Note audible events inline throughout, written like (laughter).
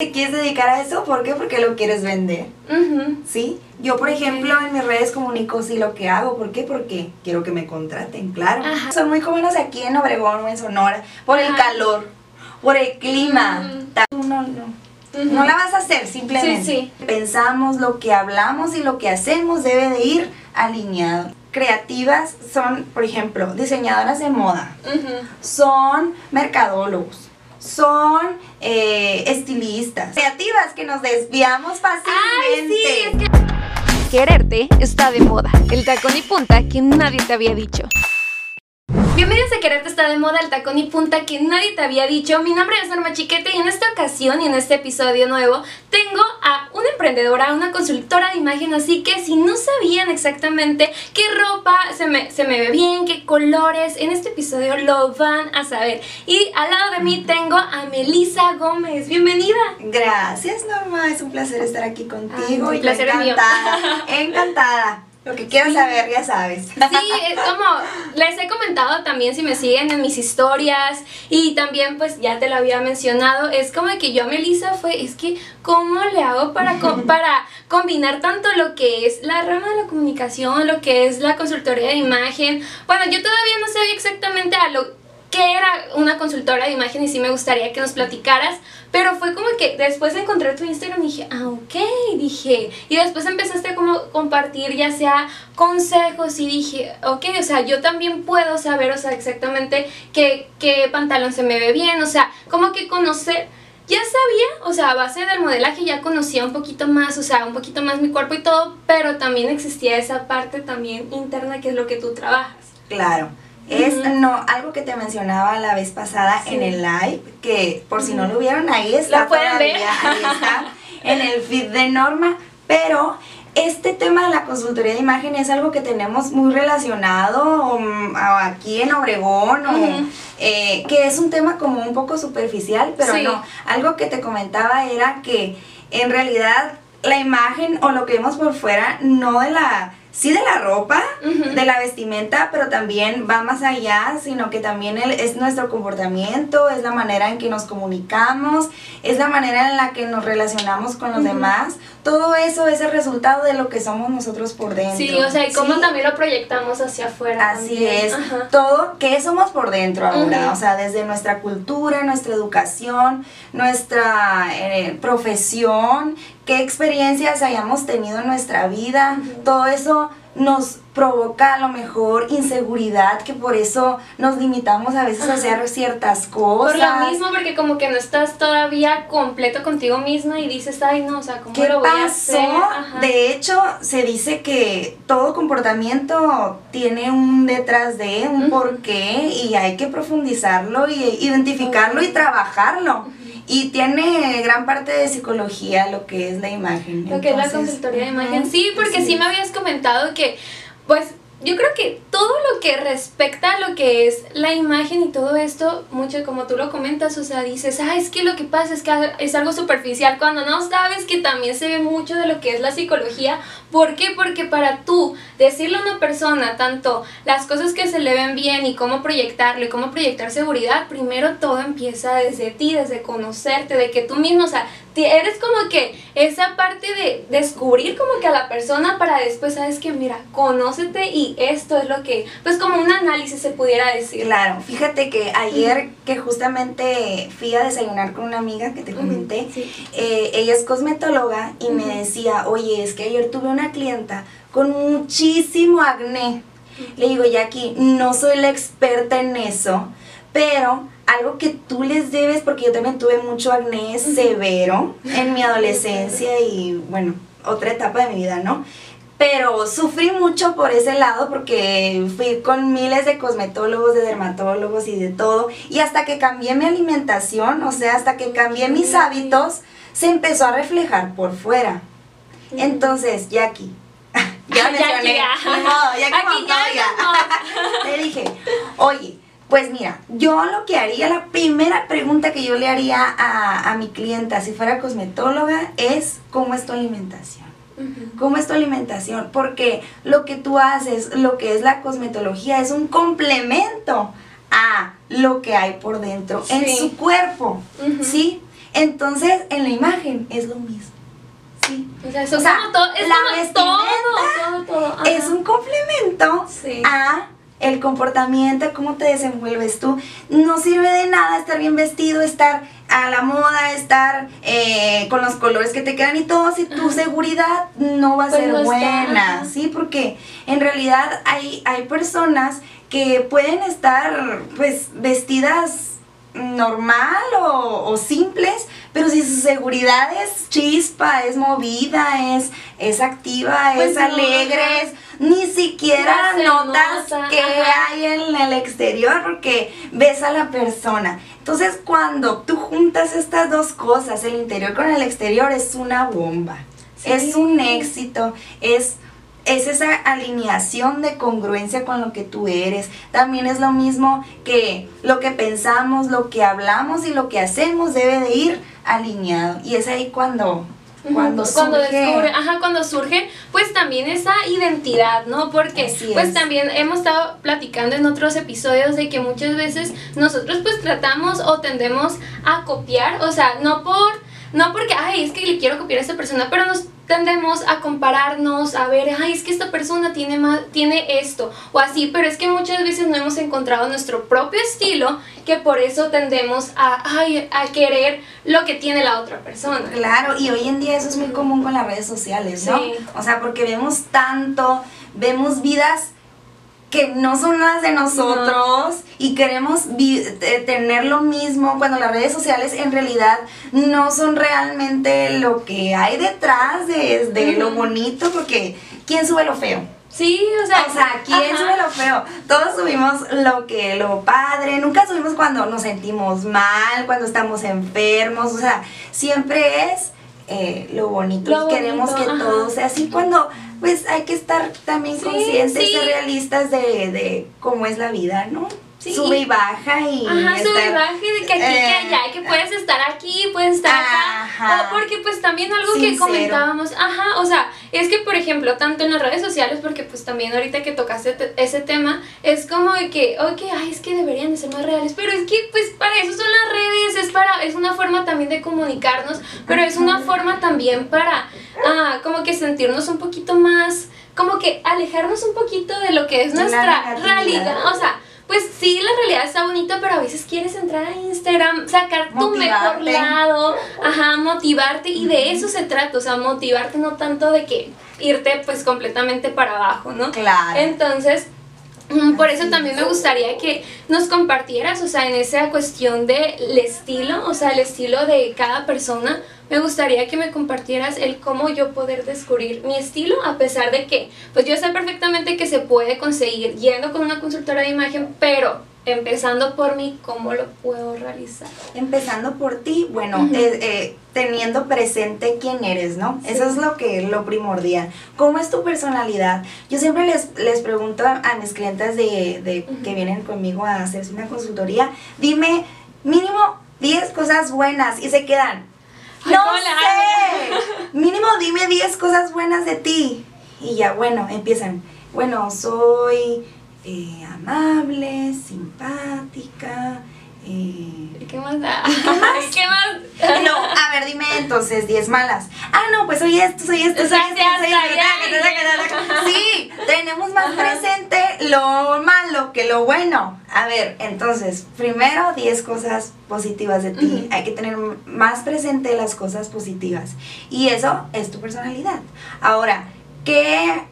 te quieres dedicar a eso, ¿por qué? Porque lo quieres vender. ¿sí? Yo, por ejemplo, en mis redes comunico sí lo que hago, ¿por qué? Porque quiero que me contraten, claro. Ajá. Son muy jóvenes aquí en Obregón o en Sonora, por el calor, por el clima. Tú no, no. No la vas a hacer, simplemente. Sí, Pensamos, lo que hablamos y lo que hacemos debe de ir alineado. Creativas son, por ejemplo, diseñadoras de moda, son mercadólogos, son eh, estilistas, creativas que nos desviamos fácilmente. sí, es que- Quererte está de moda. El tacón y punta que nadie te había dicho. Bienvenidos a Quererte está de moda, el tacón y punta que nadie te había dicho. Mi nombre es Norma Chiquete y en esta ocasión y en este episodio nuevo tengo a una emprendedora, una consultora de imagen, así que si no sabían exactamente qué ropa se me, se me ve bien, qué colores, en este episodio lo van a saber. Y al lado de mí tengo a Melisa Gómez. Bienvenida. Gracias, Norma. Es un placer estar aquí contigo. Ay, placer mío. encantada, (laughs) encantada. Lo que quieras saber, ya sabes. (laughs) Sí, es como les he comentado también si me siguen en mis historias y también pues ya te lo había mencionado, es como que yo a Melissa fue, es que ¿cómo le hago para, co- (laughs) para combinar tanto lo que es la rama de la comunicación, lo que es la consultoría de imagen? Bueno, yo todavía no sabía exactamente a lo que era una consultora de imagen y sí me gustaría que nos platicaras, pero fue como que después encontré tu Instagram y dije, ah, ok, dije, y después empezaste a como compartir ya sea consejos y dije, ok, o sea, yo también puedo saber, o sea, exactamente qué, qué pantalón se me ve bien, o sea, como que conocer, ya sabía, o sea, a base del modelaje ya conocía un poquito más, o sea, un poquito más mi cuerpo y todo, pero también existía esa parte también interna que es lo que tú trabajas. Claro. Es no, algo que te mencionaba la vez pasada Sí. en el live, que por si no lo vieron, ahí está. Lo pueden todavía, ver. Ahí está, (laughs) en el feed de Norma. Pero este tema de la consultoría de imagen es algo que tenemos muy relacionado um, aquí en Obregón, o, eh, que es un tema como un poco superficial, pero Sí. no. Algo que te comentaba era que en realidad la imagen o lo que vemos por fuera, no de la, sí de la ropa, de la vestimenta, pero también va más allá, sino que también el- es nuestro comportamiento, es la manera en que nos comunicamos, es la manera en la que nos relacionamos con los demás. Todo eso es el resultado de lo que somos nosotros por dentro. Sí, o sea, y cómo ¿sí? también lo proyectamos hacia afuera. Así también. es, Ajá. todo, ¿qué somos por dentro ahora? O sea, desde nuestra cultura, nuestra educación, nuestra eh, profesión, qué experiencias hayamos tenido en nuestra vida, todo eso nos provoca a lo mejor inseguridad, que por eso nos limitamos a veces a hacer ciertas cosas. Por lo mismo, porque como que no estás todavía completo contigo misma y dices, ay, no, o sea, ¿cómo ¿Qué lo voy a pasó? hacer? Ajá. De hecho, se dice que todo comportamiento tiene un detrás de, un porqué, y hay que profundizarlo y identificarlo y trabajarlo. Y tiene gran parte de psicología lo que es la imagen. Lo que es la consultoría de imagen. Sí, porque sí me habías comentado que, pues, yo creo que todo lo que respecta a lo que es la imagen y todo esto, mucho como tú lo comentas, o sea, dices, ah, es que lo que pasa es que es algo superficial, cuando no sabes que también se ve mucho de lo que es la psicología. ¿Por qué? Porque para tú decirle a una persona tanto las cosas que se le ven bien y cómo proyectarlo y cómo proyectar seguridad, primero todo empieza desde ti, desde conocerte, de que tú mismo, o sea, eres como que esa parte de descubrir como que a la persona para después, sabes que mira, conócete y esto es lo que, pues como un análisis se pudiera decir. Claro, fíjate que ayer que justamente fui a desayunar con una amiga que te comenté, sí. eh, ella es cosmetóloga y me decía, oye, es que ayer tuve una clienta con muchísimo acné. Le digo, Jackie, no soy la experta en eso, pero algo que tú les debes, porque yo también tuve mucho acné severo en mi adolescencia y bueno, otra etapa de mi vida, ¿no? Pero sufrí mucho por ese lado porque fui con miles de cosmetólogos, de dermatólogos y de todo. Y hasta que cambié mi alimentación, o sea, hasta que cambié mis hábitos, se empezó a reflejar por fuera. Entonces, Jackie, (laughs) (laughs) ya mencioné, ya. ni modo, Jackie Aquí ya Montoya. Le (laughs) dije, oye, pues mira, yo lo que haría, la primera pregunta que yo le haría a, a mi clienta si fuera cosmetóloga es, ¿cómo es tu alimentación? ¿Cómo es tu alimentación? Porque lo que tú haces, lo que es la cosmetología, es un complemento a lo que hay por dentro en su cuerpo. ¿sí? Entonces, en la imagen es lo mismo. Sí. O sea, eso O sea, como todo, es la como todo. Es un complemento Sí. a el comportamiento, cómo te desenvuelves tú. No sirve de nada estar bien vestido, estar a la moda, estar eh, con los colores que te quedan y todo, si tu seguridad no va a Pues ser no buena. ¿sí? Porque en realidad hay, hay personas que pueden estar pues vestidas normal o, o simples, pero si su seguridad es chispa, es movida, es, es activa, Pues es no, alegre, ajá. Ni siquiera notas nota, que ajá. hay en el exterior porque ves a la persona. Entonces cuando tú juntas estas dos cosas, el interior con el exterior, es una bomba. Sí. Es un éxito, es es esa alineación de congruencia con lo que tú eres. También es lo mismo que lo que pensamos, lo que hablamos y lo que hacemos debe de ir alineado. Y es ahí cuando, cuando, cuando surge- descubre, ajá, cuando surge, pues también esa identidad, ¿no? Porque pues es. también hemos estado platicando en otros episodios de que muchas veces nosotros pues tratamos o tendemos a copiar, o sea, no por no porque, ay, es que le quiero copiar a esta persona, pero nos tendemos a compararnos, a ver, ay, es que esta persona tiene más, tiene esto, o así, pero es que muchas veces no hemos encontrado nuestro propio estilo, que por eso tendemos a, ay, a querer lo que tiene la otra persona. Claro, y hoy en día eso es muy común con las redes sociales, ¿no? Sí. O sea, porque vemos tanto, vemos vidas que no son las de nosotros y queremos eh, tener lo mismo cuando las redes sociales en realidad no son realmente lo que hay detrás de, de lo bonito porque ¿quién sube lo feo? Sí, o sea, O sea, ¿quién ajá. sube lo feo? Todos subimos lo que, lo padre, nunca subimos cuando nos sentimos mal, cuando estamos enfermos, o sea, siempre es eh, lo bonito Lo y queremos bonito, que ajá. todo sea así cuando pues hay que estar también Sí, conscientes, sí. ser realistas de, de cómo es la vida, ¿no? Sí. Sube y baja y Ajá, sube y baje de que aquí, eh, que allá, que puedes estar aquí, puedes estar acá. Ajá. O porque pues también algo que comentábamos, ajá, o sea, es que por ejemplo, tanto en las redes sociales, porque pues también ahorita que tocaste te- ese tema, es como de que, ok, ay, es que deberían de ser más reales, pero es que pues para eso son las redes, es para, es una forma también de comunicarnos, pero es una forma también para, ah, como que sentirnos un poquito más, como que alejarnos un poquito de lo que es nuestra realidad, o sea, pues sí, la realidad está bonita, pero a veces quieres entrar a Instagram, sacar tu mejor Motivarte. lado, ajá, motivarte y de eso se trata, o sea, motivarte no tanto de que irte pues completamente para abajo, ¿no? Claro. Entonces, mm, por eso también me gustaría que nos compartieras, o sea, en esa cuestión del estilo, o sea, el estilo de cada persona, me gustaría que me compartieras el cómo yo poder descubrir mi estilo, a pesar de que, pues yo sé perfectamente que se puede conseguir yendo con una consultora de imagen, pero empezando por mí, ¿cómo lo puedo realizar? Empezando por ti, bueno, eh, eh, teniendo presente quién eres, ¿no? Sí. Eso es lo que lo primordial. ¿Cómo es tu personalidad? Yo siempre les, les pregunto a, a mis clientes de, de que vienen conmigo a hacerse una consultoría, dime mínimo 10 cosas buenas y se quedan. No sé. Mínimo dime 10 cosas buenas de ti. Y ya, bueno, empiezan. Bueno, soy eh, amable, simpática. Eh, ¿Qué más da? ¿Qué más? (laughs) (laughs) no, a ver, dime entonces 10 malas. Ah, no, pues soy esto, soy esto, soy esto, soy esto. Sí, tenemos más presente lo malo que lo bueno. A ver, entonces, primero 10 cosas positivas de ti. Hay que tener más presente las cosas positivas. Y eso es tu personalidad. Ahora, ¿qué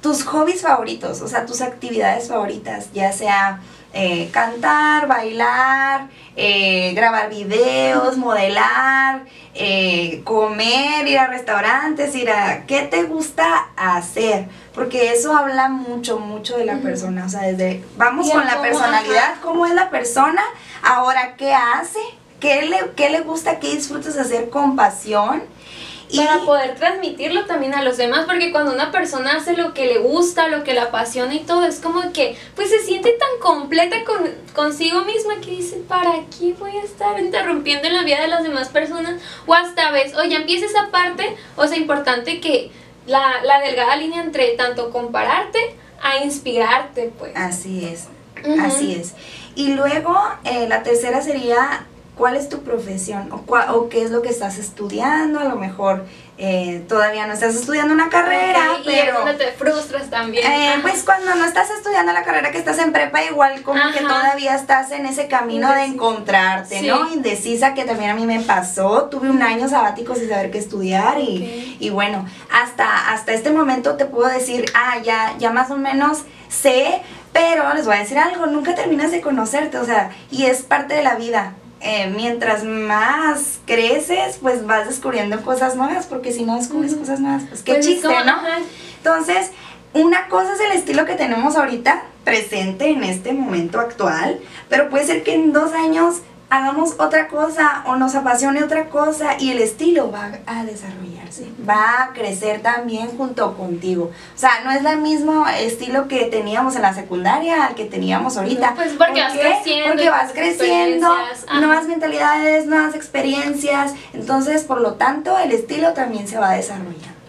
tus hobbies favoritos? O sea, tus actividades favoritas, ya sea eh, cantar, bailar, eh, grabar videos, modelar, eh, comer, ir a restaurantes, ir a... ¿Qué te gusta hacer? Porque eso habla mucho, mucho de la persona. O sea, desde... Vamos con la personalidad, cómo es la persona, ahora qué hace, qué le, qué le gusta, qué disfrutas hacer con pasión. Y Para poder transmitirlo también a los demás, porque cuando una persona hace lo que le gusta, lo que le apasiona y todo, es como que pues se siente tan completa con, consigo misma que dice, ¿para qué voy a estar interrumpiendo en la vida de las demás personas? O hasta ves, o ya empieza esa parte, o sea, importante que la, la delgada línea entre tanto compararte a inspirarte, pues. Así es, así es. Y luego eh, la tercera sería cuál es tu profesión o, cua- o qué es lo que estás estudiando, a lo mejor eh, todavía no estás estudiando una carrera, Y es pero... donde te frustras también. Eh, pues cuando no estás estudiando la carrera que estás en prepa, igual como que todavía estás en ese camino de encontrarte, Sí. ¿no? Indecisa, que también a mí me pasó. Tuve un año sabático sin saber qué estudiar y, y bueno, hasta, hasta este momento te puedo decir, ah, ya, ya más o menos sé, pero les voy a decir algo, nunca terminas de conocerte, o sea, y es parte de la vida. Eh, mientras más creces, pues vas descubriendo cosas nuevas, porque si no descubres cosas nuevas, pues qué Pues es chiste, ¿no? ajá. Entonces, una cosa es el estilo que tenemos ahorita, presente en este momento actual, pero puede ser que en dos años hagamos otra cosa o nos apasione otra cosa y el estilo va a desarrollarse, va a crecer también junto contigo. O sea, no es el mismo estilo que teníamos en la secundaria al que teníamos ahorita. No, pues porque ¿Por vas qué? creciendo Porque vas creciendo, nuevas mentalidades, nuevas experiencias, entonces por lo tanto el estilo también se va desarrollando.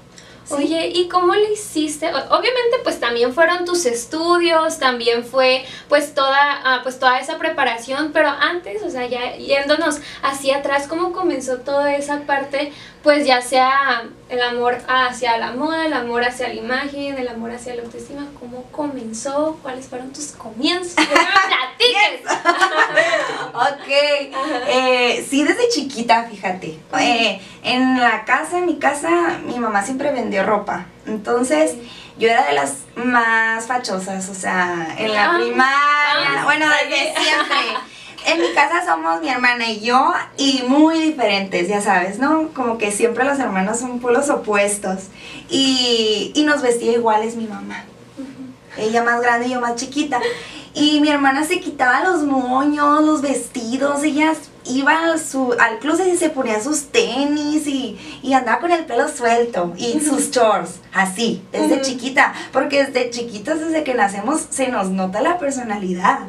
¿Sí? Oye, ¿y cómo le hiciste? Obviamente, pues también fueron tus estudios, también fue pues toda, ah, pues toda esa preparación, pero antes, o sea, ya yéndonos hacia atrás, ¿cómo comenzó toda esa parte? Pues ya sea el amor hacia la moda, el amor hacia la imagen, el amor hacia la autoestima, ¿cómo comenzó? ¿Cuáles fueron tus comienzos? (laughs) (laughs) Ok, eh, sí, desde chiquita, fíjate. Eh, en la casa, en mi casa, mi mamá siempre vendió ropa. Entonces, yo era de las más fachosas, o sea, en la Ah, primaria, ah, bueno, desde siempre. En mi casa somos mi hermana y yo, y muy diferentes, ya sabes, ¿no? Como que siempre los hermanos son polos opuestos. Y, y nos vestía iguales mi mamá. Ella más grande y yo más chiquita. Y mi hermana se quitaba los moños, los vestidos, ella iba a su, al closet y se ponía sus tenis y, y andaba con el pelo suelto y sus shorts, así, desde chiquita. Porque desde chiquitos, desde que nacemos, se nos nota la personalidad.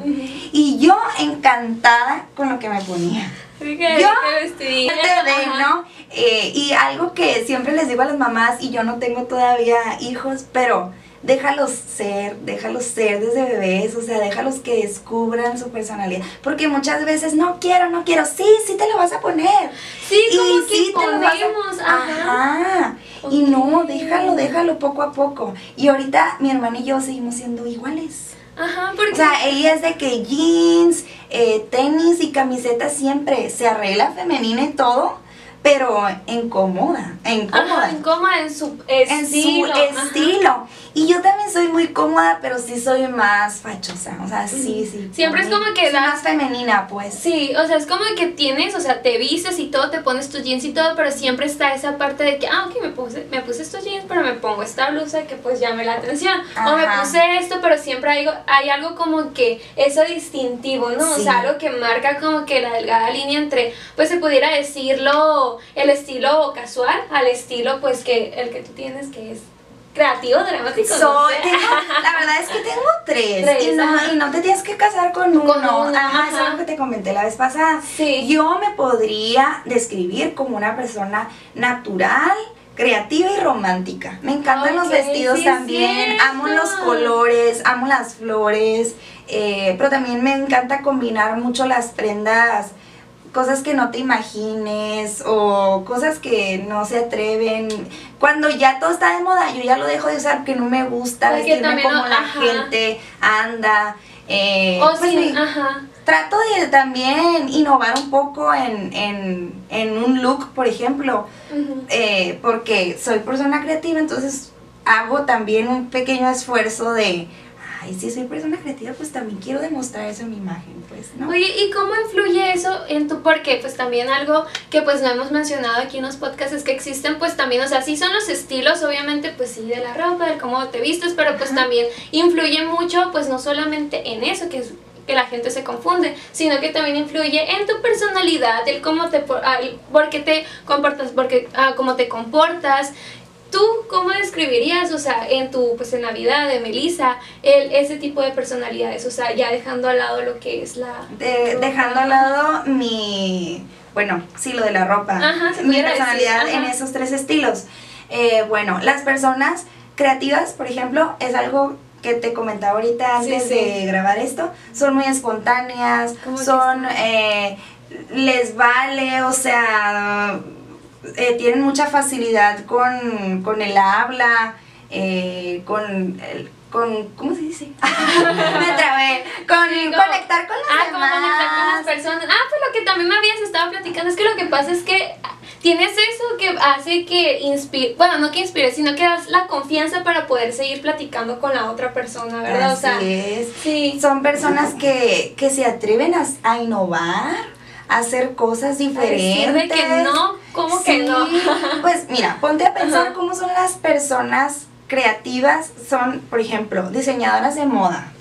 Y yo encantada con lo que me ponía. Yo. Parte de. ¿no? Eh, y algo que siempre les digo a las mamás, y yo no tengo todavía hijos, pero déjalos ser, déjalos ser desde bebés, o sea, déjalos que descubran su personalidad. Porque muchas veces, no quiero, no quiero, sí, sí te lo vas a poner. Sí, Y como que sí te lo vas a- ajá. Ajá. Y no, déjalo, déjalo poco a poco. Y ahorita mi hermana y yo seguimos siendo iguales. Ajá, porque... O sea, ella es de que jeans, eh, tenis y camiseta siempre se arregla femenina y todo, pero en cómoda, en cómoda. Ajá, incómoda en su en estilo. su ajá. estilo. Y yo también soy muy cómoda, pero sí soy más fachosa. O sea, sí, sí. Siempre es como que soy das- más femenina, pues. Sí, o sea, es como que tienes, o sea, te vistes y todo, te pones tus jeans y todo, pero siempre está esa parte de que, ah, ok, me puse, me puse estos jeans, pero me pongo esta blusa que pues llame la atención. O me puse esto, pero siempre hay, algo- hay algo como que eso distintivo, ¿no? O sea, algo que marca como que la delgada línea entre, pues se pudiera decirlo, el estilo casual al estilo, pues que el que tú tienes que es creativo, dramático. no Soy, sé. tengo- la (laughs) verdad es que tengo tres, Tres, y, no, ajá. y no te tienes que casar con uno. Con uno, ajá, eso es lo que te comenté la vez pasada. Sí. Yo me podría describir como una persona natural, creativa y romántica. Me encantan los vestidos sí también, amo los colores, amo las flores, eh, pero también me encanta combinar mucho las prendas cosas que no te imagines o cosas que no se atreven. Cuando ya todo está de moda, yo ya lo dejo de usar porque no me gusta Porque vestirme como no- la ajá. gente anda. eh, O pues sí, me- ajá. trato de también innovar un poco en, en, en un look, por ejemplo, eh, porque soy persona creativa, entonces hago también un pequeño esfuerzo de, ay, si soy persona creativa, pues también quiero demostrar eso en mi imagen, pues, ¿no? Oye, ¿y cómo influye eso en tu porque Pues también algo que pues no hemos mencionado aquí en los podcasts es que existen pues también, o sea, sí son los estilos, obviamente pues sí de la ropa, de cómo te vistes, pero pues también influye mucho pues no solamente en eso que es que la gente se confunde, sino que también influye en tu personalidad, el cómo te, por, ah, el por qué te comportas, porque, ah, cómo te comportas, ¿Tú cómo describirías, o sea, en tu, pues en la vida de Melissa, el, ese tipo de personalidades? O sea, ya dejando al lado lo que es la... De- dejando al lado mi, bueno, sí, lo de la ropa, Ajá, mi personalidad decir, en esos tres estilos. Eh, bueno, las personas creativas, por ejemplo, es algo que te comentaba ahorita antes sí. de grabar esto, son muy espontáneas, ¿Cómo que son, eh, les vale, o sea, eh, tienen mucha facilidad con, con el habla, eh, con el con, ¿cómo se dice? (laughs) me trabé, con conectar con las ah, demás. conectar con las personas. Ah, pues lo que también me habías estado platicando es que lo que pasa es que tienes eso que hace que inspire, bueno, no que inspire, sino que das la confianza para poder seguir platicando con la otra persona, ¿verdad? Así o sea, es. Sí. Son personas que, que se atreven a, a innovar a hacer cosas diferentes. de que no, ¿cómo que no? (laughs) pues mira, ponte a pensar cómo son las personas creativas son, por ejemplo, diseñadoras de moda,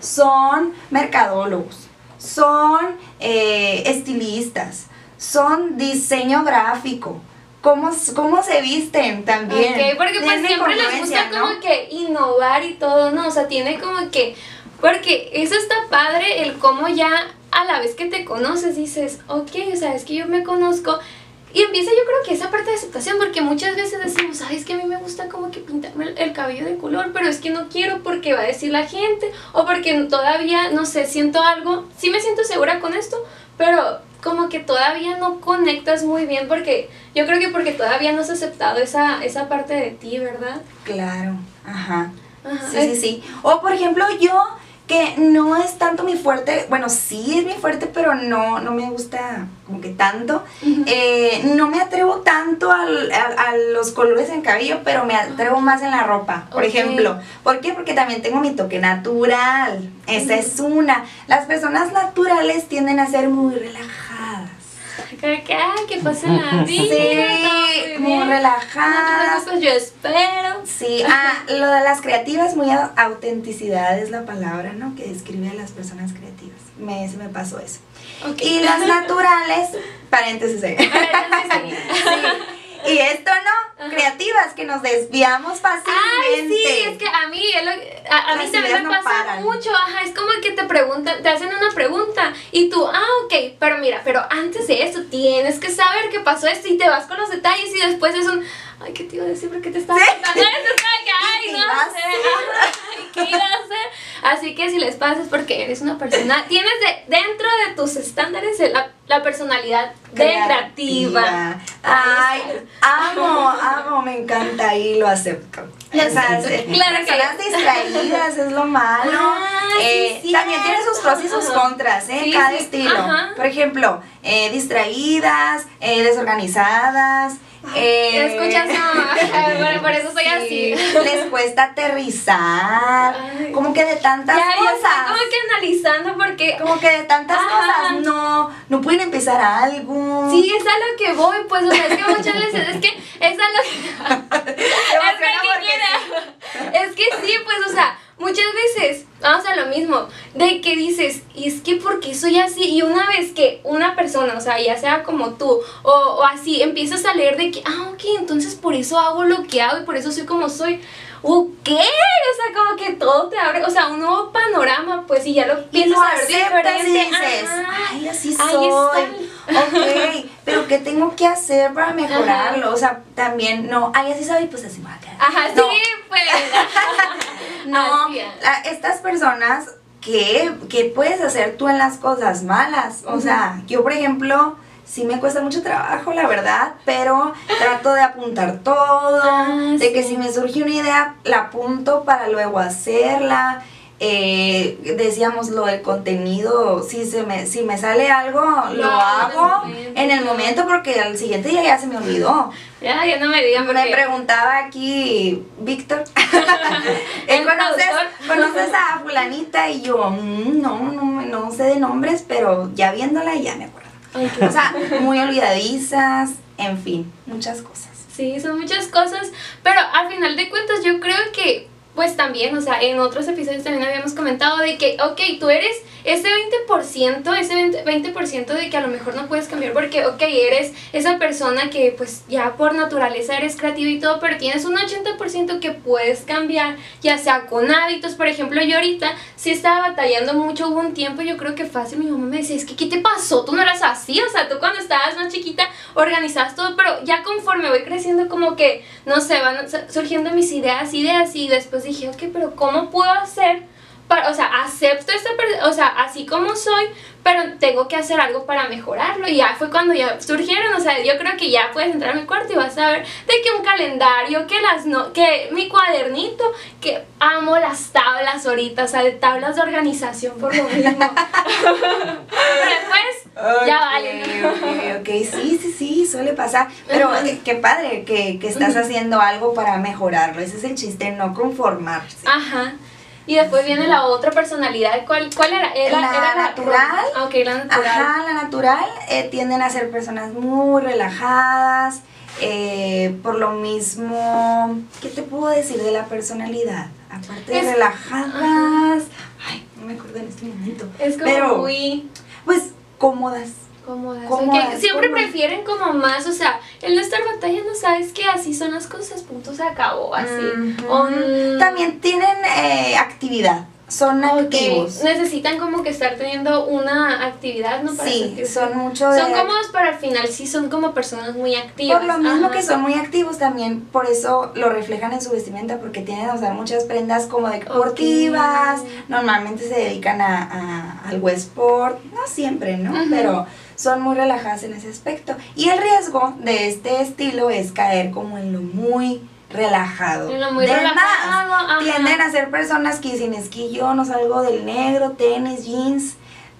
son mercadólogos, son eh, estilistas, son diseño gráfico. ¿Cómo, ¿Cómo se visten también? Ok, porque pues siempre les gusta como que innovar y todo, ¿no? O sea, tiene como que... Porque eso está padre, el cómo ya a la vez que te conoces dices, ok, o sea, es que yo me conozco y empieza yo creo que esa parte de aceptación, porque muchas veces decimos, ay, es que a mí me gusta como que pintarme el, cabello de color, pero es que no quiero porque va a decir la gente, o porque todavía, no sé, siento algo, sí me siento segura con esto, pero como que todavía no conectas muy bien porque yo creo que porque todavía no has aceptado esa, esa parte de ti, ¿verdad? Claro, ajá. ajá. Sí, sí, sí. O por ejemplo, yo que no es tanto mi fuerte, bueno, sí es mi fuerte, pero no, no me gusta como que tanto. Eh, no me atrevo tanto al, a, los colores en cabello, pero me atrevo más en la ropa, por ejemplo. ¿Por qué? Porque también tengo mi toque natural. Esa es una. Las personas naturales tienden a ser muy relajadas que, que pasa la (laughs) vida. Sí, muy relajada. pues yo espero. Sí, ah, lo de las creativas, muy autenticidad es la palabra, ¿no? Que describe a las personas creativas. Me, se me pasó eso. Y las naturales, paréntesis. (laughs) Paréntesis. sí. Y esto no, creativas, que nos desviamos fácilmente. Ay, sí, es que a mí, a, a mí también me pasa mucho, ajá, es como que te preguntan, te hacen una pregunta y tú, ah, ok, pero mira, pero antes de eso tienes que saber qué pasó esto y te vas con los detalles y después es un, ay, ¿qué te iba a decir? ¿Por qué te estaba contando esto? Ay, (laughs) no sé, (laughs) Así que si les pasa es porque eres una persona, tienes de, dentro de tus estándares la, la personalidad creativa. Ay, amo, amo, me encanta y lo acepto. O sea, claro personas distraídas es lo malo. eh, también tiene sus pros y sus contras, ¿eh? Cada estilo. Por ejemplo, eh, distraídas, eh, desorganizadas. Eh, ¿Escuchas? No, (laughs) (laughs) bueno, por eso soy así. Les cuesta aterrizar. como que de tantas cosas. como que analizando porque. Como que de tantas cosas no, no pueden empezar algo. Sí, es a lo que voy, pues. O sea, es que muchas veces. Es que es a lo que, (laughs) es que sí, pues, o sea muchas veces vamos a lo mismo, de que dices, y es que porque soy así, y una vez que una persona, o sea, ya sea como tú, o, o, así, empiezas a leer de que, ah, ok, entonces por eso hago lo que hago y por eso soy como soy, ¿qué? O sea, como que todo te abre, o sea, un nuevo panorama, pues, y ya lo piensas a ver diferente. Y dices, ay, así soy. Ok, pero ¿qué tengo que hacer para mejorarlo? O sea, también, no, ay, así soy, pues así me va a quedar. Ajá, sí, pues. (laughs) no, estas personas, ¿qué, ¿qué puedes hacer tú en las cosas malas? O sea, yo, por ejemplo sí me cuesta mucho trabajo, la verdad, pero trato de apuntar todo, ah, de que si me surge una idea, la apunto para luego hacerla. Eh, decíamos lo del contenido, si, se me, si me sale algo, lo hago en el momento porque al siguiente día ya se me olvidó. Ya, ya no me digan Me preguntaba aquí, Víctor, (laughs) ¿conoces, ¿conoces a fulanita? Y yo, mm, no, no, no sé de nombres, pero ya viéndola ya me acuerdo. O sea, muy olvidadizas, en fin, muchas cosas. Sí, son muchas cosas, pero al final de cuentas yo creo que pues también, o sea, en otros episodios también habíamos comentado de que, ok, tú eres ese 20%, ese 20%, de que a lo mejor no puedes cambiar porque, ok, eres esa persona que pues ya por naturaleza eres creativa y todo, pero tienes un 80% que puedes cambiar, ya sea con hábitos, por ejemplo, yo ahorita sí estaba batallando mucho, hubo un tiempo, yo creo que fácil, mi mamá me decía, es que, ¿qué te pasó? Tú no eras así, o sea, tú cuando estabas más chiquita organizabas todo, pero ya conforme voy creciendo como que, no sé, van surgiendo mis ideas, ideas y después dije, ok, pero ¿cómo puedo hacer para, o sea, acepto esta persona, o sea, así como soy, pero tengo que hacer algo para mejorarlo. Y ya fue cuando ya surgieron, o sea, yo creo que ya puedes entrar a mi cuarto y vas a ver de que un calendario, que las no, que mi cuadernito, que amo las tablas ahorita, o sea, de tablas de organización por lo mismo. (laughs) pero después ya vale. Ok, ok, sí, sí, sí, suele pasar. Pero qué padre que, que estás haciendo algo para mejorarlo. Ese es el chiste, no conformarse. Ajá. Y después viene la otra personalidad. ¿Cuál, cuál era? la, natural. La, ok, la natural. Ajá, la natural. Eh, tienden a ser personas muy relajadas. Eh, por lo mismo, ¿qué te puedo decir de la personalidad? Aparte de relajadas. Ay, no me acuerdo en este momento. Es como Pero, muy. Pues cómodas cómodas. que siempre prefieren como más, o sea, el no estar batallando, sabes que así son las cosas, punto se acabó, así. También tienen eh, actividad. Son activos. Necesitan como que estar teniendo una actividad, ¿no? Para sí, son mucho Son cómodos, pero al final sí son como personas muy activas. Por lo mismo que son muy activos también, por eso lo reflejan en su vestimenta, porque tienen a usar muchas prendas como deportivas, normalmente se dedican a, al Westport, no siempre, ¿no? Pero son muy relajadas en ese aspecto. Y el riesgo de este estilo es caer como en lo muy relajado. En lo muy relajado. tienden a ser personas que dicen, es que yo no salgo del negro, tenis, jeans.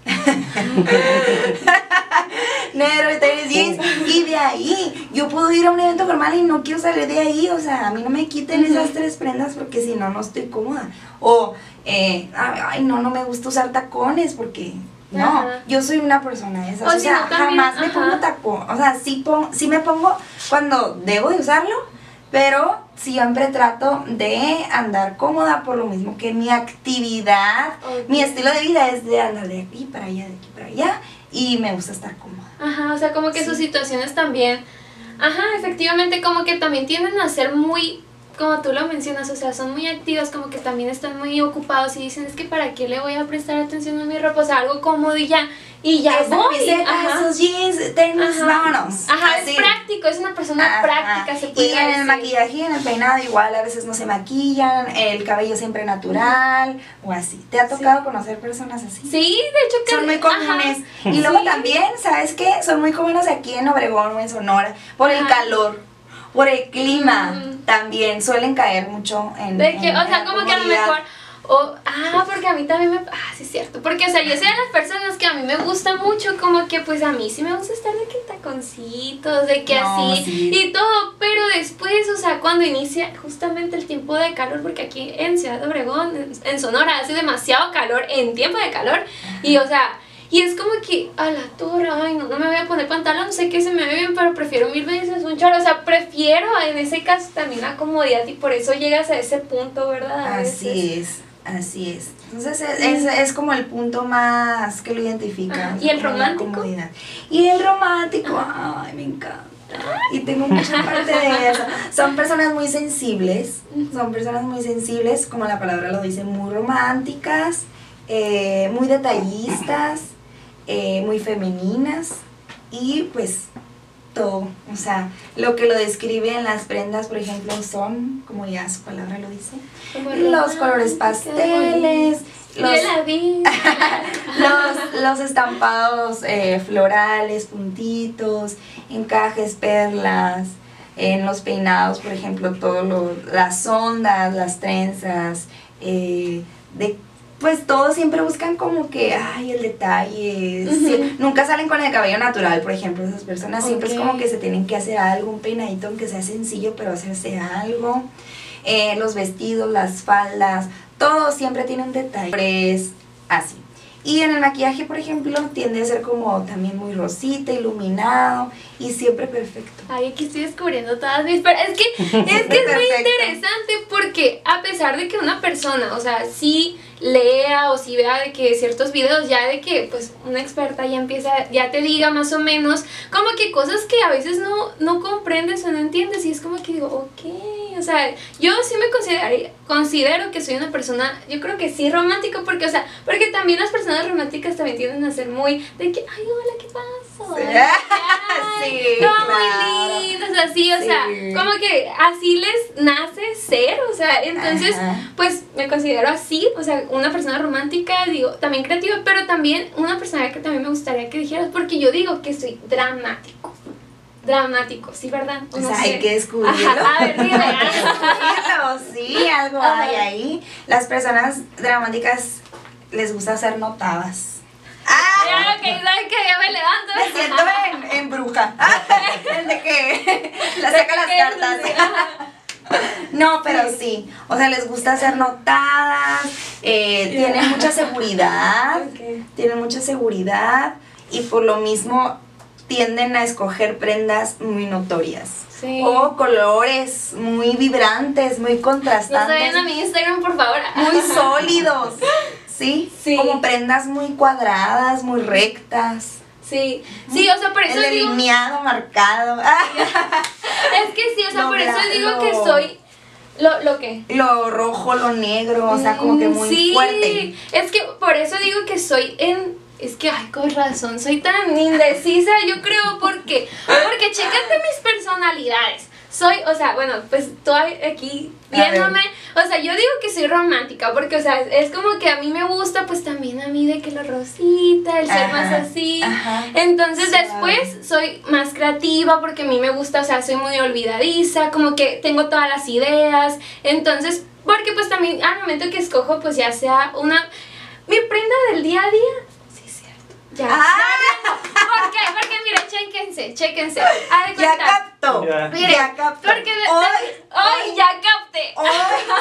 (laughs) negro, tenis, jeans. Y de ahí, yo puedo ir a un evento formal y no quiero salir de ahí. O sea, a mí no me quiten esas tres prendas porque si no, no estoy cómoda. O, eh, ay, no, no me gusta usar tacones porque no, yo soy una persona esa. O, sea, jamás me pongo tacón. O sea, sí, sí me pongo cuando debo de usarlo, pero siempre trato de andar cómoda por lo mismo que mi actividad, mi estilo de vida es de andar de aquí para allá, de aquí para allá, y me gusta estar cómoda. Ajá, o sea, como que sus situaciones también. Ajá, efectivamente, como que también tienden a ser muy como tú lo mencionas, o sea, son muy activos, como que también están muy ocupados y dicen, es que para qué le voy a prestar atención a mi ropa, o sea, algo cómodo y ya, y ya Esa voy. esos jeans, tenis, vámonos. Ajá, es práctico, es una persona práctica, se puede Y en el maquillaje y en el peinado igual, a veces no se maquillan, el cabello siempre natural, o así. ¿Te ha tocado conocer personas así? Sí, de hecho que... Son muy comunes. Y luego también, ¿sabes qué? Son muy comunes aquí en Obregón o en Sonora, por el calor por el clima también suelen caer mucho en. De que, o sea, como que a lo mejor. ah, porque a mí también me... Ah, sí es cierto. Porque, o sea, yo soy de las personas que a mí me gusta mucho, como que, pues, a mí sí me gusta estar de que taconcitos, de que así y todo. Pero después, o sea, cuando inicia justamente el tiempo de calor, porque aquí en Ciudad de Obregón, en Sonora, hace demasiado calor en tiempo de calor. Y, o sea y es como que a la torre, ay, no, no me voy a poner pantalón, sé que se me ve bien, pero prefiero mil veces un chorro. O sea, prefiero en ese caso también la comodidad y por eso llegas a ese punto, ¿verdad? así es, así es. Entonces es, es, como el punto más que lo identifica. ¿Y el romántico? Y el romántico, ay, me encanta. Y tengo mucha parte de eso. Son personas muy sensibles, son personas muy sensibles, como la palabra lo dice, muy románticas, eh, muy detallistas eh, muy femeninas y pues todo, o sea, lo que lo describe en las prendas, por ejemplo, son, como ya su palabra lo dice, los colores pasteles, (laughs) los, los, estampados eh, florales, puntitos, encajes, perlas, en los peinados, por ejemplo, todo las ondas, las trenzas, de pues todos siempre buscan como que, ay, el detalle. nunca salen con el cabello natural, por ejemplo, esas personas siempre es como que se tienen que hacer algo, un peinadito aunque sea sencillo, pero hacerse algo. Eh, los vestidos, las faldas, todo siempre tiene un detalle. Es así. Y en el maquillaje, por ejemplo, tiende a ser como también muy rosita, iluminado y siempre perfecto. Ay, aquí estoy descubriendo todas mis... Es que (laughs) es, que es muy interesante porque a pesar de que una persona, o sea, sí lea o si vea de que ciertos videos ya de que pues una experta ya empieza, ya te diga más o menos como que cosas que a veces no, no comprendes o no entiendes y es como que digo, ok, o sea, yo sí me considero, considero que soy una persona, yo creo que sí romántico porque, o sea, porque también las personas románticas también tienden a ser muy de que, ay, hola, ¿qué pasa? Sí. (laughs) Sí, claro. muy lindos, así, o Sí. sea, como que así les nace ser, o sea, entonces, Ajá. pues me considero así, o sea, una persona romántica, digo, también creativa, pero también una persona que también me gustaría que dijeras, porque yo digo que soy dramático. Dramático, sí, ¿verdad? O Pues no hay que descubrirlo. Ajá, a ver, (laughs) dime. Hay que sí, algo Ajá. hay ahí. Las personas dramáticas les gusta ser notadas. ¡Ah! Ya, ok, ¿sabes que Ya me levanto. Me siento en, en bruja. (laughs) Desde que (laughs) la saca las cartas. (laughs) No, pero sí. O sea, les gusta ser notadas, eh, tienen mucha seguridad, tienen mucha seguridad y por lo mismo tienden a escoger prendas muy notorias. Sí. O colores muy vibrantes, muy No contrastantes, saben a mi Instagram, por favor. muy sólidos. ¿Sí? Sí. Como prendas muy cuadradas, muy rectas. Sí, sí, o sea, por eso el digo. delineado marcado. (laughs) Es que sí, o sea, por eso digo lo- que soy. ¿Lo, lo qué? lo rojo, lo negro, o sea, como que Mm, muy sí, fuerte. Es que por eso digo que soy en. Es que, ay, con razón, soy tan indecisa, yo creo, porque. Porque chécate mis personalidades. Soy, o sea, bueno, pues estoy aquí viéndome. O sea, yo digo que soy romántica, porque, o sea, es como que a mí me gusta, pues también a mí de que lo rosita, el ser Ajá, más así. ajá. Entonces Suave. después soy más creativa porque a mí me gusta, o sea, soy muy olvidadiza, como que tengo todas las ideas. Entonces, porque pues también al momento que escojo, pues ya sea una... Mi prenda del día a día. Sí, es cierto. Ya. Ah, ¿Por qué? Porque mira, chéquense, chéquense. Haz de ya cuenta. Ya. Miren, ya captó. Porque hoy, ¡Ay, ya capté! hoy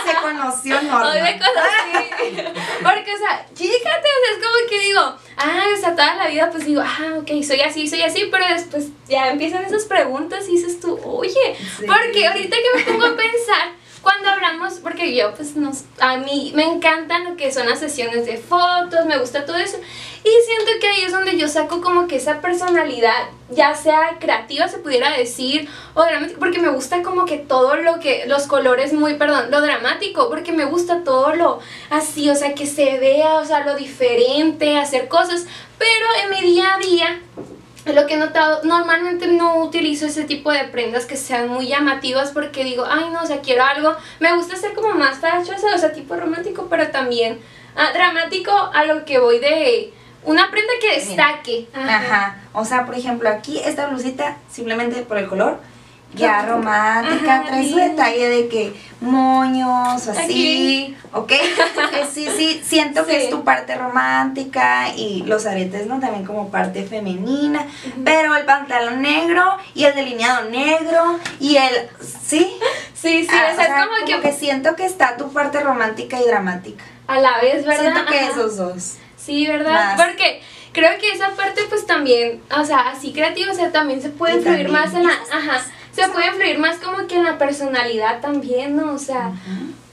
se conoció (laughs) Norma. Hoy me conocí. (laughs) Porque, o sea, fíjate, o sea, es como que digo, ah, o sea, toda la vida pues digo, ah, ok, soy así, soy así, pero después ya empiezan esas preguntas y dices tú, oye, Sí. porque ahorita que me pongo a pensar, cuando hablamos, porque yo pues nos, a mí me encantan lo que son las sesiones de fotos, me gusta todo eso, y siento que ahí es donde yo saco como que esa personalidad, ya sea creativa se pudiera decir, o dramática, porque me gusta como que todo lo que, los colores muy, perdón, lo dramático, porque me gusta todo lo así, o sea, que se vea, o sea, lo diferente, hacer cosas, pero en mi día a día lo que he notado, normalmente no utilizo ese tipo de prendas que sean muy llamativas porque digo, ay no, o sea, quiero algo, me gusta ser como más fachosa, o sea, tipo romántico, pero también ah, dramático a lo que voy de una prenda que destaque. Ajá. O sea, por ejemplo, aquí esta blusita, simplemente por el color, ya (laughs) romántica, Ajá, trae su detalle de que moños, así, Aquí. ¿ok? (laughs) Sí, sí, siento que es tu parte romántica y los aretes, ¿no? También como parte femenina, pero el pantalón negro y el delineado negro y el, ¿sí? Sí, sí, Ah, o sea, es como, que, siento que está tu parte romántica y dramática. a la vez, ¿verdad? Siento que Ajá. esos dos. Sí, ¿verdad? Más. Porque creo que esa parte pues también, o sea, así creativa, o sea, también se puede Y influir también más en la, ajá, se puede influir más como que en la personalidad también, ¿no? O sea,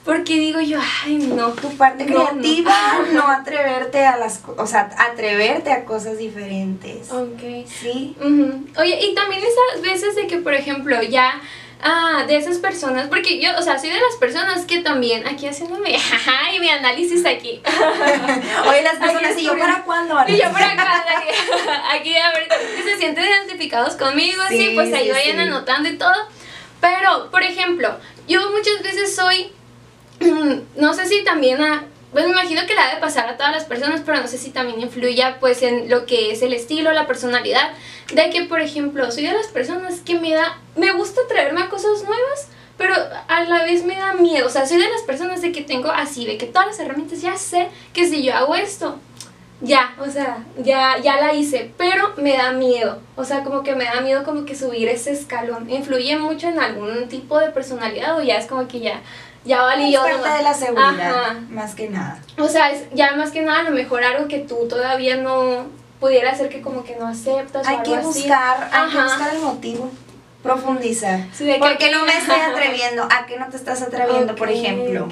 porque digo yo, ay, no, tu parte No, creativa, (laughs) no, atreverte a las, o sea, atreverte a cosas diferentes. Ok. Sí. Ujú. Oye, y también esas veces de que, por ejemplo, ya ah, de esas personas, porque yo, o sea, soy de las personas que también, aquí haciéndome, (laughs) ay, mi análisis aquí. (laughs) Oye, las personas, ¿y yo para cuándo? (laughs) Y yo por acá, aquí, aquí a ver, que se sienten identificados conmigo, así, Sí, pues ahí sí, vayan sí. anotando y todo. Pero, por ejemplo, yo muchas veces soy, (clears throat) no sé si también a, pues me imagino que la ha de pasar a todas las personas, pero no sé si también influya pues en lo que es el estilo, la personalidad, de que, por ejemplo, soy de las personas que me da, me gusta traerme a cosas nuevas, pero a la vez me da miedo, o sea, soy de las personas de que tengo así, de que todas las herramientas ya sé que si yo hago esto, ya, o sea, ya, ya la hice, pero me da miedo, o sea, como que me da miedo como que subir ese escalón, influye mucho en algún tipo de personalidad o ya es como que ya, ya valí Es parte de la seguridad, Ajá. más que nada. O sea, es ya más que nada a lo mejor algo que tú todavía no pudiera ser que como que no aceptas o Hay algo que así. buscar, hay que buscar el motivo, profundizar. Sí, de que ¿Por qué no me estoy atreviendo? ¿A qué no te estás atreviendo, por ejemplo?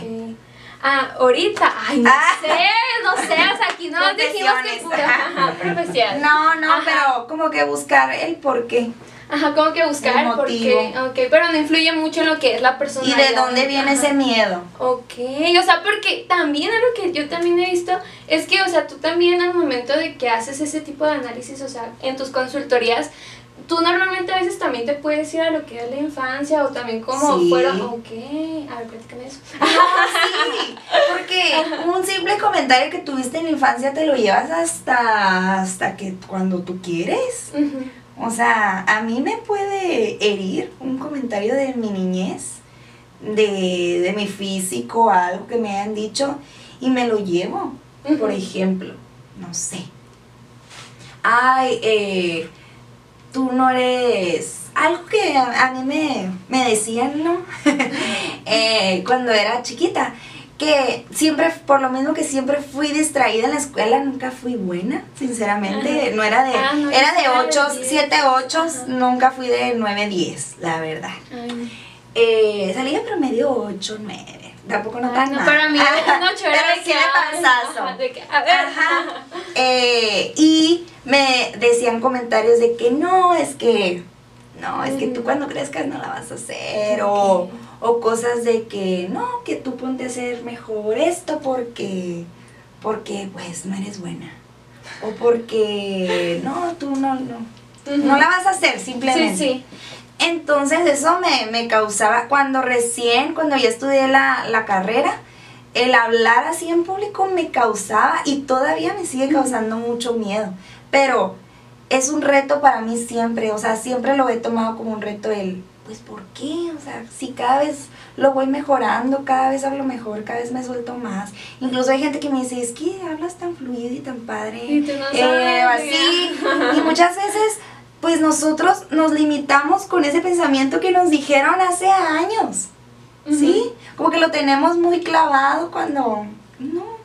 Ah, ahorita, ay, no Ah. sé, no sé, o sea, aquí no dijimos que pura ajá. No, no, Ajá. pero como que buscar el por qué. Ajá, como que buscar, El porque, motivo. ok, pero no influye mucho en lo que es la persona. ¿Y de dónde viene ese miedo? Ok, o sea, porque también algo que yo también he visto es que, o sea, tú también al momento de que haces ese tipo de análisis, o sea, en tus consultorías, tú normalmente a veces también te puedes ir a lo que es la infancia o también como Sí. fueron, ok, a ver, platícame eso. (laughs) sí, porque un simple comentario que tuviste en la infancia te lo llevas hasta, hasta que cuando tú quieres. Ujú. O sea, a mí me puede herir un comentario de mi niñez, de, de mi físico, algo que me hayan dicho, y me lo llevo. Por ejemplo, no sé. Ay, eh, tú no eres... Algo que a, a mí me, me decían, ¿no? (laughs) Eh, cuando era chiquita, que siempre, por lo mismo que siempre fui distraída en la escuela, nunca fui buena, sinceramente. Ajá. No era de, Ah, no, era de era de 8, 10. 7, 8, Ajá. nunca fui de 9, 10, la verdad. Eh, salía promedio 8, 9, tampoco no Ay, tan no, mal. para mí un (laughs) ocho era pero sí a ver. Ajá. Eh, y me decían comentarios de que no, es que, no, es que tú cuando crezcas no la vas a hacer, o, o cosas de que no, que tú ponte a hacer mejor esto porque, porque pues no eres buena, o porque (laughs) no, tú no, no, no la vas a hacer simplemente. Sí, sí. Entonces eso me, me causaba, cuando recién, cuando ya estudié la, la carrera, el hablar así en público me causaba y todavía me sigue causando mucho miedo. Pero es un reto para mí siempre, o sea, siempre lo he tomado como un reto el, pues ¿por qué? O sea, si cada vez lo voy mejorando, cada vez hablo mejor, cada vez me suelto más. Incluso hay gente que me dice, es que hablas tan fluido y tan padre. Y tú no Eh, así. Y muchas veces, pues nosotros nos limitamos con ese pensamiento que nos dijeron hace años. ¿Sí? Como que lo tenemos muy clavado cuando no.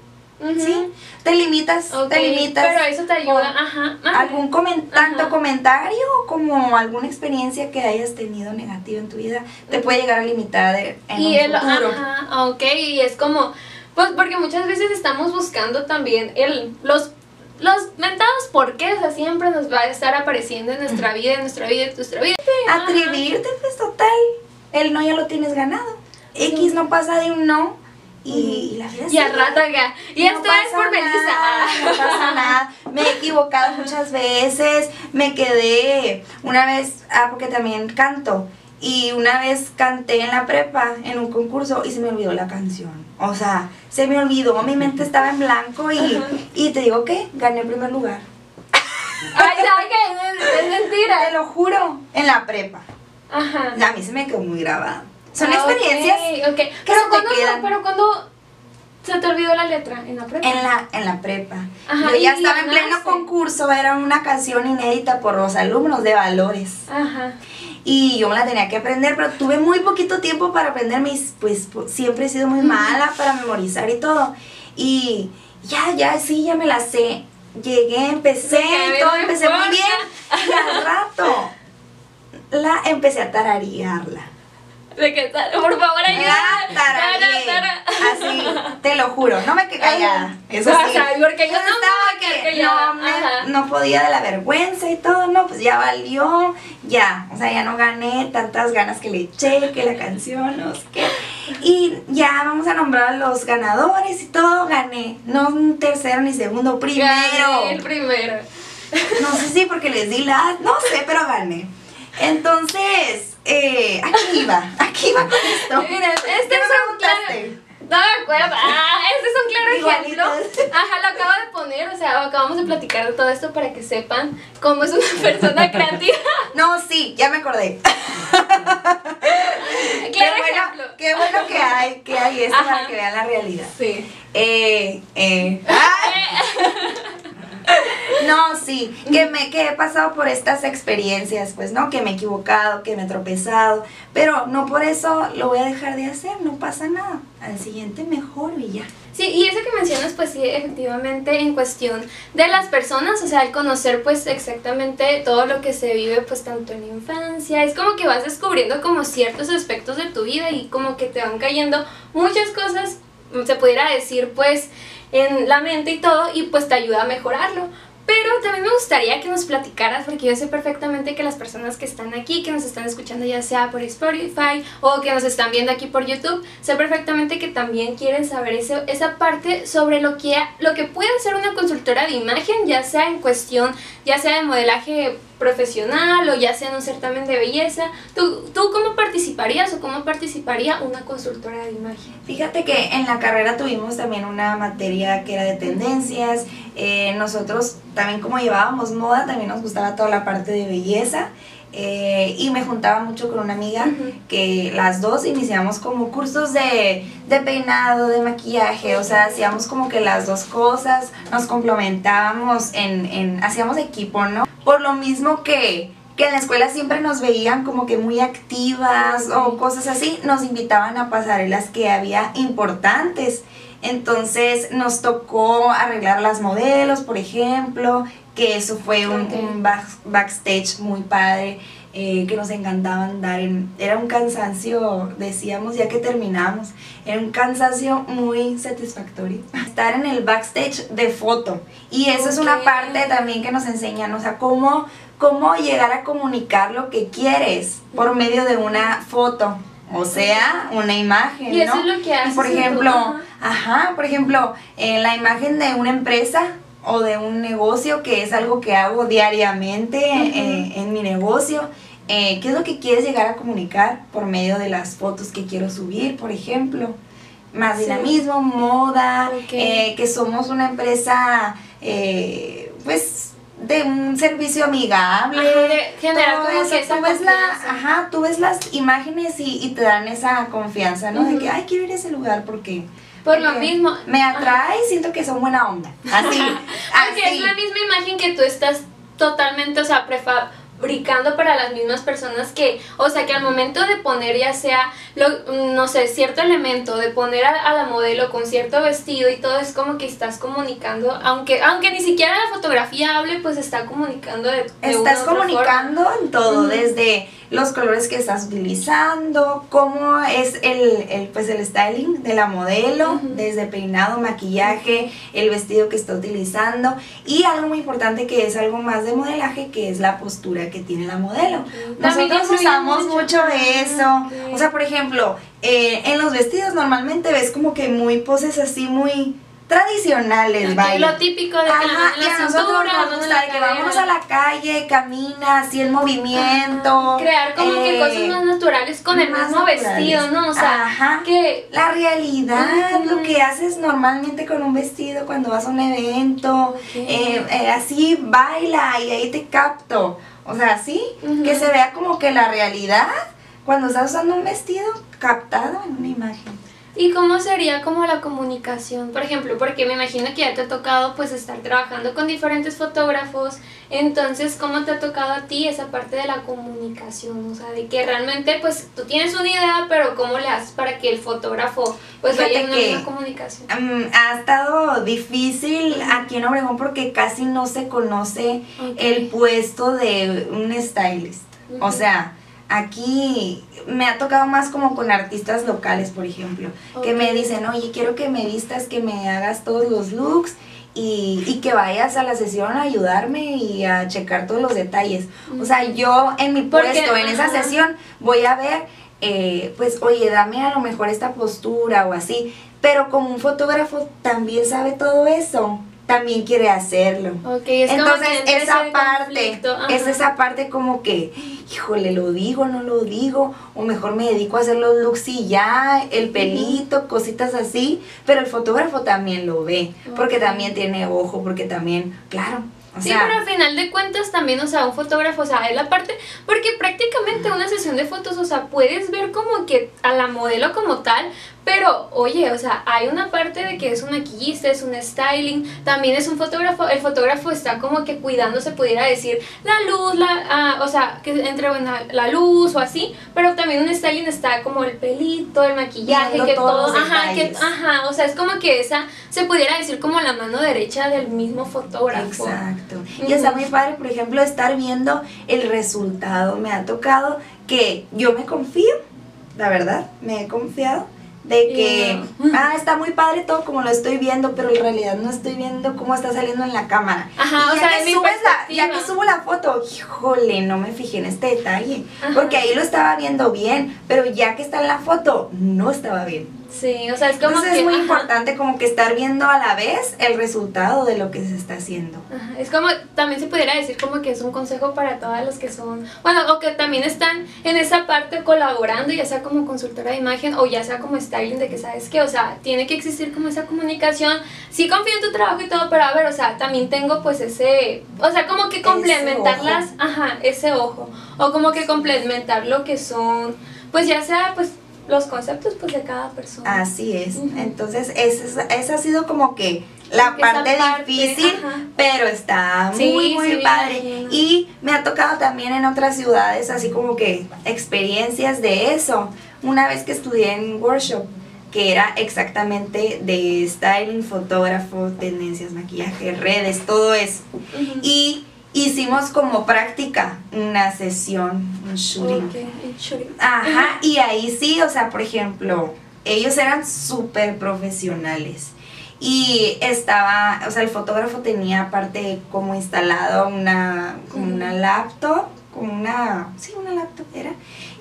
¿Sí? Te limitas, te limitas. Pero eso te ayuda, por ajá. ajá. Algún comen- tanto Ajá. comentario como alguna experiencia que hayas tenido negativa en tu vida te puede llegar a limitar en y un el, futuro. ajá, ok, y es como, pues porque muchas veces estamos buscando también el, los, los mentados por qué, o sea, siempre nos va a estar apareciendo en nuestra vida, en nuestra vida, en nuestra vida. Atrevirte, pues total. El no ya lo tienes ganado. X no pasa de un no y, y la vida Y al sigue. rato acá, y No esto es por Melissa. No pasa nada. Me he equivocado muchas veces. Me quedé una vez, ah, porque también canto. Y una vez canté en la prepa en un concurso y se me olvidó la canción. O sea, se me olvidó, mi mente estaba en blanco y, y te digo que gané el primer lugar. Ay, ¿sabes qué? Es, es mentira. Te lo juro, en la prepa. Ajá. A mí se me quedó muy grabado. Son Ah, experiencias ok. que Pero se te cuando, quedan. pero cuando se te olvidó la letra en la prepa. En la, en la prepa. Ajá, Yo ya estaba en pleno concurso, era una canción inédita por los alumnos de valores. Ajá. Y yo me la tenía que aprender, pero tuve muy poquito tiempo para aprender mis, pues po- siempre he sido muy mala para memorizar y todo. Y ya, ya, sí, ya me la sé. Llegué, empecé, y todo, empecé muy bien. Y al rato la empecé a tararearla. De que, por favor, ayuda. Tara, tara. Así, te lo juro, no me (laughs) quedé callada. Eso O sí. sea, porque yo no estaba que no, me- no podía de la vergüenza y todo, no, pues ya valió, ya, o sea, ya no gané tantas ganas que le eché, que la canción, no sé qué. Y ya vamos a nombrar a los ganadores y todo, gané. No un tercero ni segundo, primero. Gané El primero. No sé si porque les di la, no sé, pero gané. Entonces, eh, aquí iba, aquí iba con esto. (laughs) Mira, este ¿Qué es un claro. No me acuerdo. Ah, este es un claro ejemplo. Ajá, lo acabo de poner. O sea, acabamos de platicar de todo esto para que sepan cómo es una (laughs) persona creativa. No, sí, ya me acordé. (laughs) Claro qué, bueno, qué bueno que hay, que hay esto Ajá. para que vean la realidad. Sí. Eh, eh. ¡ay! (laughs) No, sí, que me que he pasado por estas experiencias, pues, ¿no? Que me he equivocado, que me he tropezado, pero no por eso lo voy a dejar de hacer, no pasa nada. Al siguiente mejor y ya. Sí, y eso que mencionas, pues sí, efectivamente, en cuestión de las personas, o sea, al conocer, pues exactamente todo lo que se vive, pues tanto en la infancia, es como que vas descubriendo como ciertos aspectos de tu vida y como que te van cayendo muchas cosas, se pudiera decir, pues, en la mente y todo, y pues te ayuda a mejorarlo. Pero también me gustaría que nos platicaras, porque yo sé perfectamente que las personas que están aquí, que nos están escuchando ya sea por Spotify o que nos están viendo aquí por YouTube, sé perfectamente que también quieren saber eso, esa parte sobre lo que, lo que puede ser una consultora de imagen, ya sea en cuestión, ya sea de modelaje profesional o ya sea en un certamen de belleza. ¿Tú, ¿Tú cómo participarías o cómo participaría una consultora de imagen? Fíjate que en la carrera tuvimos también una materia que era de tendencias. Eh, nosotros también como llevábamos moda, también nos gustaba toda la parte de belleza. Eh, y me juntaba mucho con una amiga que las dos iniciamos como cursos de, de, peinado, de maquillaje, o sea, hacíamos como que las dos cosas, nos complementábamos, en, en, hacíamos equipo, ¿no? Por lo mismo que, que en la escuela siempre nos veían como que muy activas o cosas así, nos invitaban a pasarelas que había importantes. Entonces nos tocó arreglar las modelos, por ejemplo, que eso fue un, backstage muy padre. Eh, que nos encantaba andar en, era un cansancio, decíamos ya que terminamos, era un cansancio muy satisfactorio. Estar en el backstage de foto y eso es una parte también que nos enseñan, o sea, cómo, cómo llegar a comunicar lo que quieres por medio de una foto. O sea, una imagen, y eso es lo que haces. por ejemplo, ajá, por ejemplo, la imagen de una empresa, o de un negocio, que es algo que hago diariamente eh, en mi negocio. Eh, ¿Qué es lo que quieres llegar a comunicar por medio de las fotos que quiero subir, por ejemplo? Más dinamismo, moda, eh, que somos una empresa, pues, de un servicio amigable. general como que tú ves, ajá, tú ves las imágenes y, y, te dan esa confianza, ¿no? De que, ay, quiero ir a ese lugar porque por lo mismo. Me atrae y siento que son buena onda. Así. (laughs) Porque es la misma imagen que tú estás totalmente, o sea, prefa fabricando para las mismas personas que, o sea, que al momento de poner ya sea, lo, no sé, cierto elemento, de poner a, la modelo con cierto vestido y todo, es como que estás comunicando, aunque aunque ni siquiera la fotografía hable, pues está comunicando de, Estás comunicando en todo, desde los colores que estás utilizando, cómo es el, el pues el styling de la modelo, desde peinado, maquillaje, el vestido que está utilizando y algo muy importante que es algo más de modelaje, que es la postura que tiene la modelo. Nosotros usamos mucho, de eso. O sea, por ejemplo, eh, en los vestidos normalmente ves como que muy poses así muy tradicionales, vaya. Lo típico de que Ajá, la, y a nosotros nos gusta de que vamos a la calle, camina, así el movimiento. Crear como que cosas eh, más naturales con el mismo vestido, ¿no? O sea, que... La realidad, lo que haces normalmente con un vestido cuando vas a un evento, eh, eh, así baila y ahí te capto. O sea, sí, que se vea como que la realidad cuando estás usando un vestido captado en una imagen. ¿Y cómo sería como la comunicación? Por ejemplo, porque me imagino que ya te ha tocado pues estar trabajando con diferentes fotógrafos, entonces ¿cómo te ha tocado a ti esa parte de la comunicación? O sea, de que realmente pues tú tienes una idea, pero ¿cómo le haces para que el fotógrafo pues vaya en una comunicación? Mm, ha estado difícil aquí en Obregón porque casi no se conoce el puesto de un stylist. O sea, aquí me ha tocado más como con artistas locales, por ejemplo, que me dicen, oye, quiero que me vistas, que me hagas todos los looks y, y, que vayas a la sesión a ayudarme y a checar todos los detalles. O sea, yo en mi puesto, en esa sesión, voy a ver, eh, pues, oye, dame a lo mejor esta postura o así, pero como un fotógrafo también sabe todo eso también quiere hacerlo. Entonces, esa parte, es esa parte como que, híjole, lo digo, no lo digo, o mejor me dedico a hacer los looks y ya, el pelito, cositas así, pero el fotógrafo también lo ve, porque también tiene ojo, porque también, claro, sí, pero al final de cuentas también, o sea, un fotógrafo, o sea, es la parte, porque prácticamente una sesión de fotos, o sea, puedes ver como que a la modelo como tal, pero oye, o sea, hay una parte de que es un maquillista, es un styling, también es un fotógrafo, el fotógrafo está como que cuidándose, pudiera decir, la luz, la, ah, o sea, que entre buena la luz o así, pero también un styling está como el pelito, el maquillaje, que todo, ajá, que, ajá, o sea, es como que esa, se pudiera decir como la mano derecha del mismo fotógrafo. Exacto. Y está muy padre, por ejemplo, estar viendo el resultado. Me ha tocado que yo me confío, la verdad, me he confiado de que, ah, está muy padre todo como lo estoy viendo, pero en realidad no estoy viendo cómo está saliendo en la cámara. Ajá, Y o ya sea, que subes la- ya que subo la foto, híjole, no me fijé en este detalle, Ajá. porque ahí lo estaba viendo bien, pero ya que está en la foto, no estaba bien. Sí, o sea, es como Entonces que... es muy ajá. importante como que estar viendo a la vez el resultado de lo que se está haciendo. Ajá, Es como, también se pudiera decir como que es un consejo para todas los que son, bueno, o que también están en esa parte colaborando, ya sea como consultora de imagen o ya sea como styling, de que sabes que, o sea, tiene que existir como esa comunicación. Sí confío en tu trabajo y todo, pero a ver, o sea, también tengo pues ese, o sea, como que complementar ojo. las, ajá, ese ojo, o como que complementar lo que son, pues ya sea pues los conceptos pues de cada persona. Así es. Entonces, esa, esa ha sido como que la parte, parte, difícil, ajá. pero está Sí, muy, muy sí, padre. Y me ha tocado también en otras ciudades, así como que experiencias de eso. Una vez que estudié en workshop, que era exactamente de styling, fotógrafo, tendencias, maquillaje, redes, todo eso. Y hicimos como práctica una sesión, un shooting. Ajá, y ahí sí, o sea, por ejemplo, ellos eran súper profesionales. Y estaba, o sea, el fotógrafo tenía aparte como instalado una, como una laptop, como una, sí, una laptop era.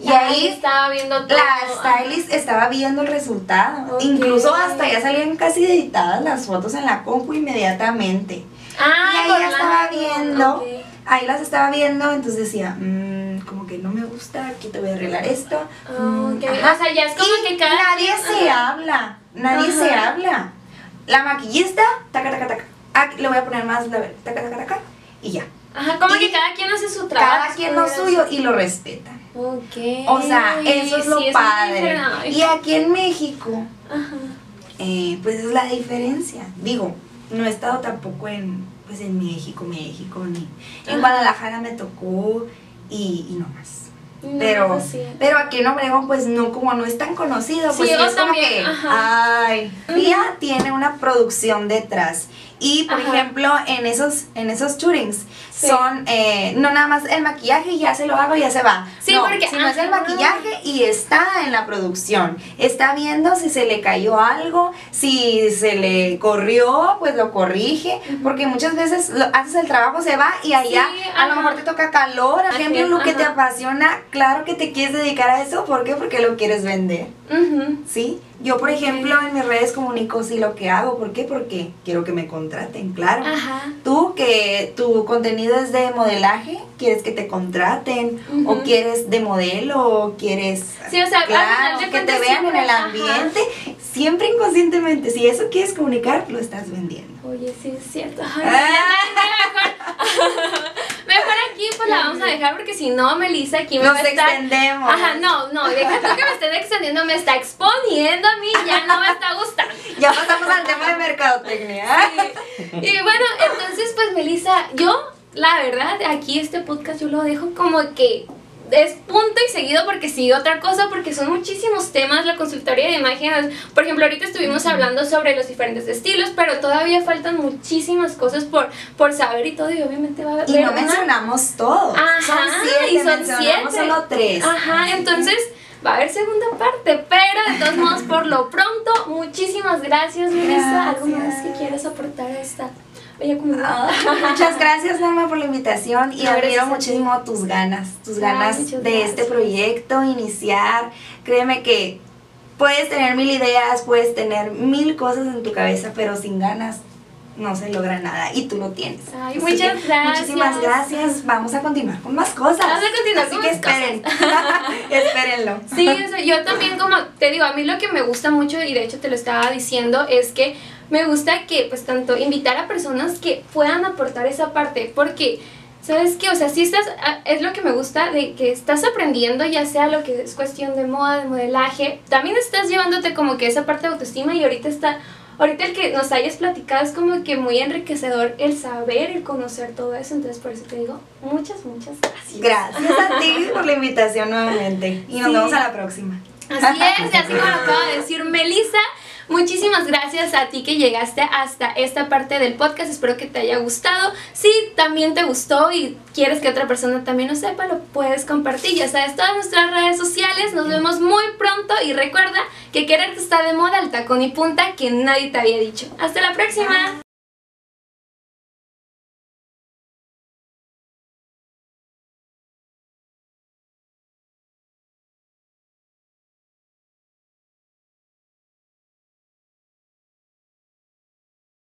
Y ahí estaba viendo todo. la stylist estaba viendo el resultado. Incluso hasta ya salían casi editadas las fotos en la compu inmediatamente. Ah, y ahí la- estaba viendo, ahí las estaba viendo, entonces decía, "Mm, como que no me gusta, aquí te voy a arreglar esto. Ah, Mm. O sea, ya es como Y que cada nadie se ajá. habla, nadie Ajá. se habla. La maquillista, taca, taca, taca. Ah, le voy a poner más, la- taca, taca, taca, y ya. Ajá, como Y que cada quien hace su trabajo. Cada quien lo suyo y lo respetan. Ok. O sea, eso es lo padre. Y aquí en México, Ajá. eh, pues es la diferencia. Digo, no he estado tampoco en, pues en México, México, ni en. Guadalajara me tocó y, y no más. No, Pero, pues sí. pero aquí en Obregón, pues no, como no es tan conocido, pues Sí, es como también, que, ajá. ay, Pia tiene una producción detrás. Y, por Ajá. ejemplo, en esos, en esos shootings, Sí. son, eh, no nada más el maquillaje y ya se lo hago y ya se va. Sí, no, porque- sino es el ajá. maquillaje y está en la producción. Está viendo si se le cayó algo, si se le corrió, pues lo corrige, porque muchas veces lo, haces el trabajo, se va y allá Sí, a lo mejor te toca calor, por ejemplo, lo que te apasiona, claro que te quieres dedicar a eso, ¿por qué? Porque lo quieres vender. ¿sí? Yo, por ejemplo, en mis redes comunico sí lo que hago, ¿por qué? Porque quiero que me contraten, claro. Ajá. Tú que tu contenido es de modelaje, quieres que te contraten, o quieres de modelo, o quieres Sí, o sea, claro, que te vean en el ajá. ambiente, siempre inconscientemente. Si eso quieres comunicar, lo estás vendiendo. Oye, sí es cierto. Ay, Ah. Mejor, aquí pues la vamos a dejar porque si no, Melissa aquí me Nos va a estar... extendemos. Ajá, no, no, deja tú que me estén extendiendo, me está exponiendo a mí, ya no me está gustando. (laughs) Ya pasamos al tema de mercadotecnia. Y bueno, entonces pues Melissa, yo la verdad aquí este podcast yo lo dejo como que es punto y seguido porque sigue otra cosa, porque son muchísimos temas, la consultoría de imágenes. Por ejemplo, ahorita estuvimos hablando sobre los diferentes estilos, pero todavía faltan muchísimas cosas por, por saber y todo, y obviamente va a haber Y no una- mencionamos todos. Ajá, son siete, y son mencionamos siete. solo tres. Ajá, entonces va a haber segunda parte, pero de todos modos, por lo pronto, muchísimas gracias, Melissa. ¿Algo más que quieras aportar a esta bella (laughs) muchas gracias Norma por la invitación y No, admiro ti. muchísimo tus ganas, tus ganas de este proyecto, iniciar. Créeme que puedes tener mil ideas, puedes tener mil cosas en tu cabeza, pero sin ganas no se logra nada y tú lo tienes. Ay, muchas que gracias. Muchísimas gracias. Vamos a continuar con más cosas. Vamos a continuar Así con que más esperen. (laughs) Espérenlo. Sí, o sea, yo también como te digo, a mí lo que me gusta mucho y de hecho te lo estaba diciendo es que me gusta que pues tanto invitar a personas que puedan aportar esa parte porque ¿Sabes qué? O sea, sí estás, a- es lo que me gusta de que estás aprendiendo, ya sea lo que es cuestión de moda, de modelaje, también estás llevándote como que esa parte de autoestima y ahorita está, ahorita el que nos hayas platicado es como que muy enriquecedor el saber, el conocer todo eso, entonces por eso te digo muchas, muchas gracias. Gracias a ti (laughs) por la invitación nuevamente y nos Sí. vemos a la próxima. Así es, y así como lo acaba de decir Melissa, muchísimas gracias a ti que llegaste hasta esta parte del podcast. Espero que te haya gustado. Si también te gustó y quieres que otra persona también lo sepa, lo puedes compartir. Ya sabes, todas nuestras redes sociales. Nos vemos muy pronto y recuerda que quererte está de moda el tacón y punta que nadie te había dicho. Hasta la próxima.